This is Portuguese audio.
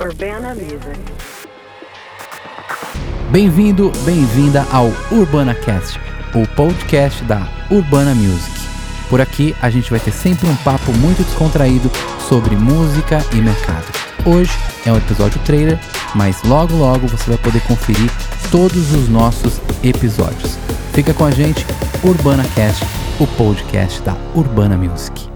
Urbana Music. Bem-vindo, bem-vinda ao Urbana Cast, o podcast da Urbana Music. Por aqui a gente vai ter sempre um papo muito descontraído sobre música e mercado. Hoje é um episódio trailer, mas logo logo você vai poder conferir todos os nossos episódios. Fica com a gente, Urbana Cast, o podcast da Urbana Music.